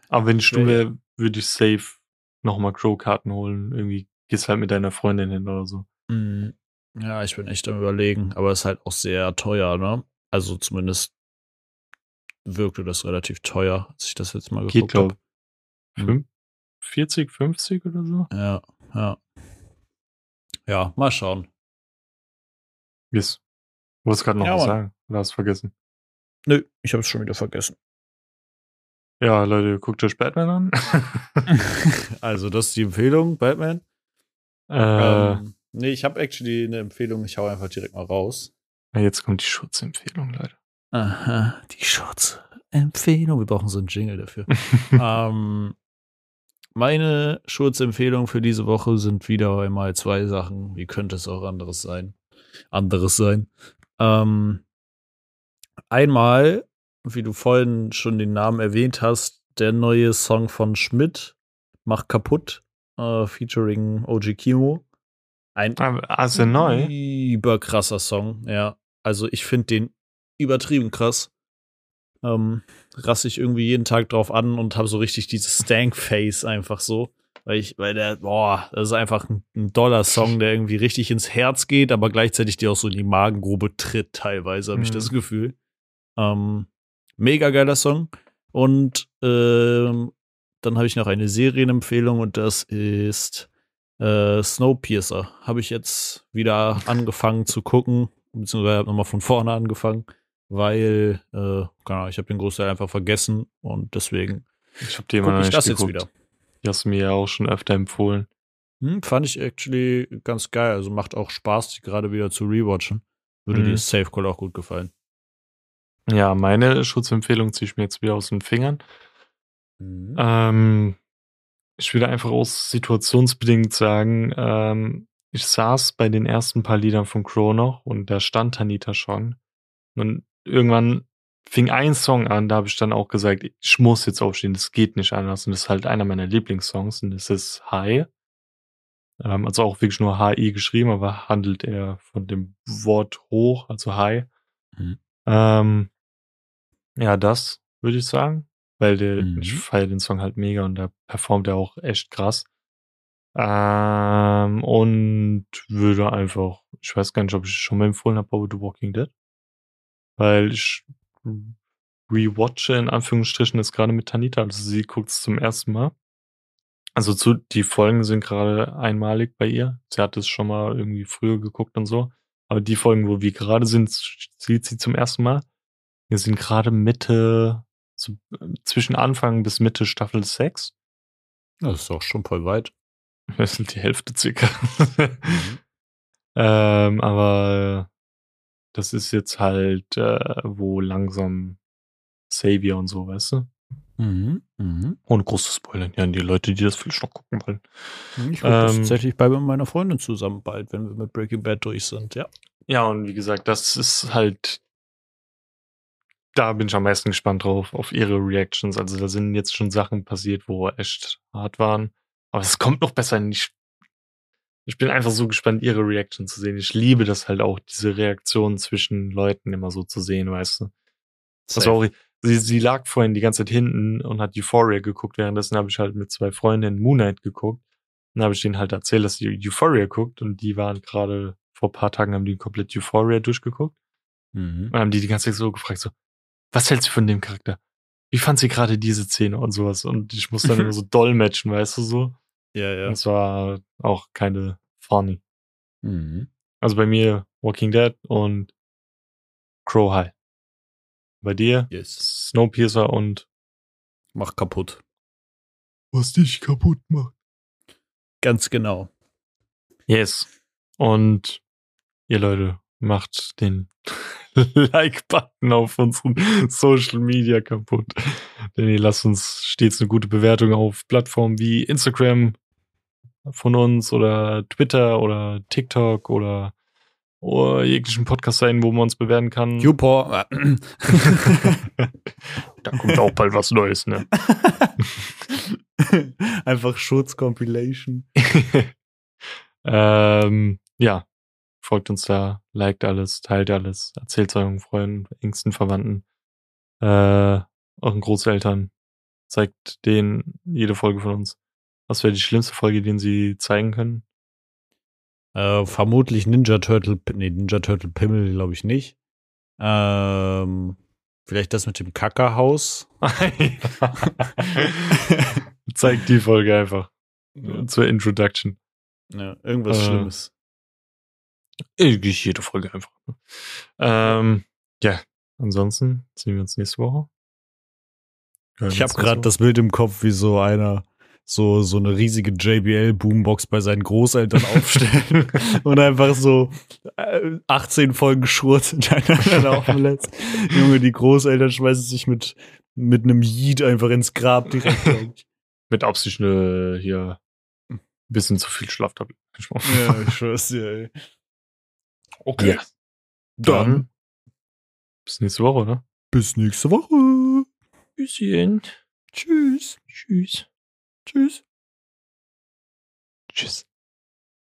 Aber wenn ich du wäre, würde ich safe nochmal Crow-Karten holen. Irgendwie gehst halt mit deiner Freundin hin oder so. Mhm. Ja, ich bin echt am überlegen, aber es ist halt auch sehr teuer, ne? Also zumindest wirkte das relativ teuer, als ich das jetzt mal Geht, geguckt habe. 40, 50 oder so? Ja, ja. Ja, mal schauen. Yes. Du wolltest gerade noch ja, was sagen. Oder hast du vergessen? Nö, ich habe es schon wieder vergessen. Ja, Leute, guckt euch Batman an. also, das ist die Empfehlung, Batman. Äh, ähm, nee, ich habe actually eine Empfehlung. Ich hau einfach direkt mal raus. Jetzt kommt die Schutzempfehlung, Leute. Aha, die Schutzempfehlung. Wir brauchen so einen Jingle dafür. ähm, meine Schutzempfehlung für diese Woche sind wieder einmal zwei Sachen. Wie könnte es auch anderes sein? Anderes sein. Ähm, einmal, wie du vorhin schon den Namen erwähnt hast, der neue Song von Schmidt, Mach kaputt, äh, featuring OG Kimo. Ein ah, also neu? Überkrasser Song, ja. Also ich finde den übertrieben krass. Ähm, rasse ich irgendwie jeden Tag drauf an und habe so richtig dieses Stank-Face einfach so. Weil ich, weil der, boah, das ist einfach ein, ein Dollar-Song, der irgendwie richtig ins Herz geht, aber gleichzeitig dir auch so in die Magengrube tritt, teilweise, habe mhm. ich das Gefühl. Ähm, mega geiler Song. Und ähm, dann habe ich noch eine Serienempfehlung und das ist äh, Snowpiercer. Habe ich jetzt wieder angefangen zu gucken, beziehungsweise habe nochmal von vorne angefangen, weil, äh, keine ich habe den Großteil einfach vergessen und deswegen ich habe gucke ich das geguckt. jetzt wieder. Die hast du mir ja auch schon öfter empfohlen. Hm, fand ich actually ganz geil. Also macht auch Spaß, die gerade wieder zu rewatchen. Würde mhm. dir Safe Call auch gut gefallen. Ja, meine Schutzempfehlung ziehe ich mir jetzt wieder aus den Fingern. Mhm. Ähm, ich würde einfach aus situationsbedingt sagen, ähm, ich saß bei den ersten paar Liedern von Crow noch und da stand Tanita schon. Und irgendwann fing ein Song an, da habe ich dann auch gesagt, ich muss jetzt aufstehen, das geht nicht anders. Und das ist halt einer meiner Lieblingssongs und das ist High. Ähm, also auch wirklich nur HI geschrieben, aber handelt er von dem Wort hoch, also High. Mhm. Ähm, ja, das würde ich sagen, weil der, mhm. ich feiere den Song halt mega und da performt er auch echt krass. Ähm, und würde einfach, ich weiß gar nicht, ob ich schon mal empfohlen habe, aber The Walking Dead. Weil ich rewatche in Anführungsstrichen ist gerade mit Tanita. Also sie guckt es zum ersten Mal. Also zu, die Folgen sind gerade einmalig bei ihr. Sie hat es schon mal irgendwie früher geguckt und so. Aber die Folgen, wo wir gerade sind, sieht sie zum ersten Mal. Wir sind gerade Mitte, so zwischen Anfang bis Mitte Staffel 6. Das ist auch schon voll weit. Das sind die Hälfte circa. mhm. ähm, aber das ist jetzt halt, äh, wo langsam Savior und so, weißt du? Mhm, mhm. Ohne großes Spoilern. Ja, die Leute, die das vielleicht noch gucken wollen. Ich gucke ähm, tatsächlich bei meiner Freundin zusammen bald, wenn wir mit Breaking Bad durch sind, ja. Ja, und wie gesagt, das ist halt. Da bin ich am meisten gespannt drauf, auf ihre Reactions. Also da sind jetzt schon Sachen passiert, wo echt hart waren. Aber es kommt noch besser. Ich ich bin einfach so gespannt, ihre Reaction zu sehen. Ich liebe das halt auch, diese Reaktionen zwischen Leuten immer so zu sehen, weißt du. Das war auch, sie, sie lag vorhin die ganze Zeit hinten und hat Euphoria geguckt. Währenddessen habe ich halt mit zwei Freundinnen Moonlight geguckt. Dann habe ich denen halt erzählt, dass sie Euphoria guckt und die waren gerade vor paar Tagen haben die komplett Euphoria durchgeguckt. Mhm. Und haben die die ganze Zeit so gefragt, so, was hältst du von dem Charakter? Wie fand sie gerade diese Szene und sowas? Und ich muss dann immer so dolmetschen, weißt du so? Ja, ja. Das war auch keine funny. Mhm. Also bei mir Walking Dead und Crow High. Bei dir Yes. Snowpiercer und Mach kaputt. was dich kaputt macht. Ganz genau. Yes. Und ihr Leute, macht den Like-Button auf unseren Social Media kaputt. Denn ihr lasst uns stets eine gute Bewertung auf Plattformen wie Instagram von uns oder Twitter oder TikTok oder, oder jeglichen Podcast sein, wo man uns bewerten kann. Jupor. da kommt auch bald was Neues, ne? Einfach Schutz-Compilation. ähm, ja, folgt uns da, liked alles, teilt alles, erzählt es euren Freunden, engsten Verwandten, äh, euren Großeltern, zeigt denen jede Folge von uns. Was wäre die schlimmste Folge, die sie zeigen können? Äh, vermutlich Ninja Turtle, nee, Ninja Turtle Pimmel, glaube ich nicht. Ähm, vielleicht das mit dem Kackerhaus. Zeigt die Folge einfach. Zur Introduction. Ja, irgendwas Äh, Schlimmes. Irgendwie jede Folge einfach. Ähm, ja, ansonsten sehen wir uns nächste Woche. Hören Ich habe gerade das Bild im Kopf, wie so einer so so eine riesige JBL Boombox bei seinen Großeltern aufstellt und einfach so äh, 18 Folgen Schurz hintereinander laufen lässt. Junge, die Großeltern schmeißen sich mit mit einem Yeet einfach ins Grab direkt. Mit Absicht eine, hier ein bisschen zu viel Schlaftabletten. ja, ich schwör's dir, ey. Okay. Ja. Dann bis nächste Woche, ne? Bis nächste Woche. Tschüsschen. Tschüss. Tschüss. Tschüss. Tschüss.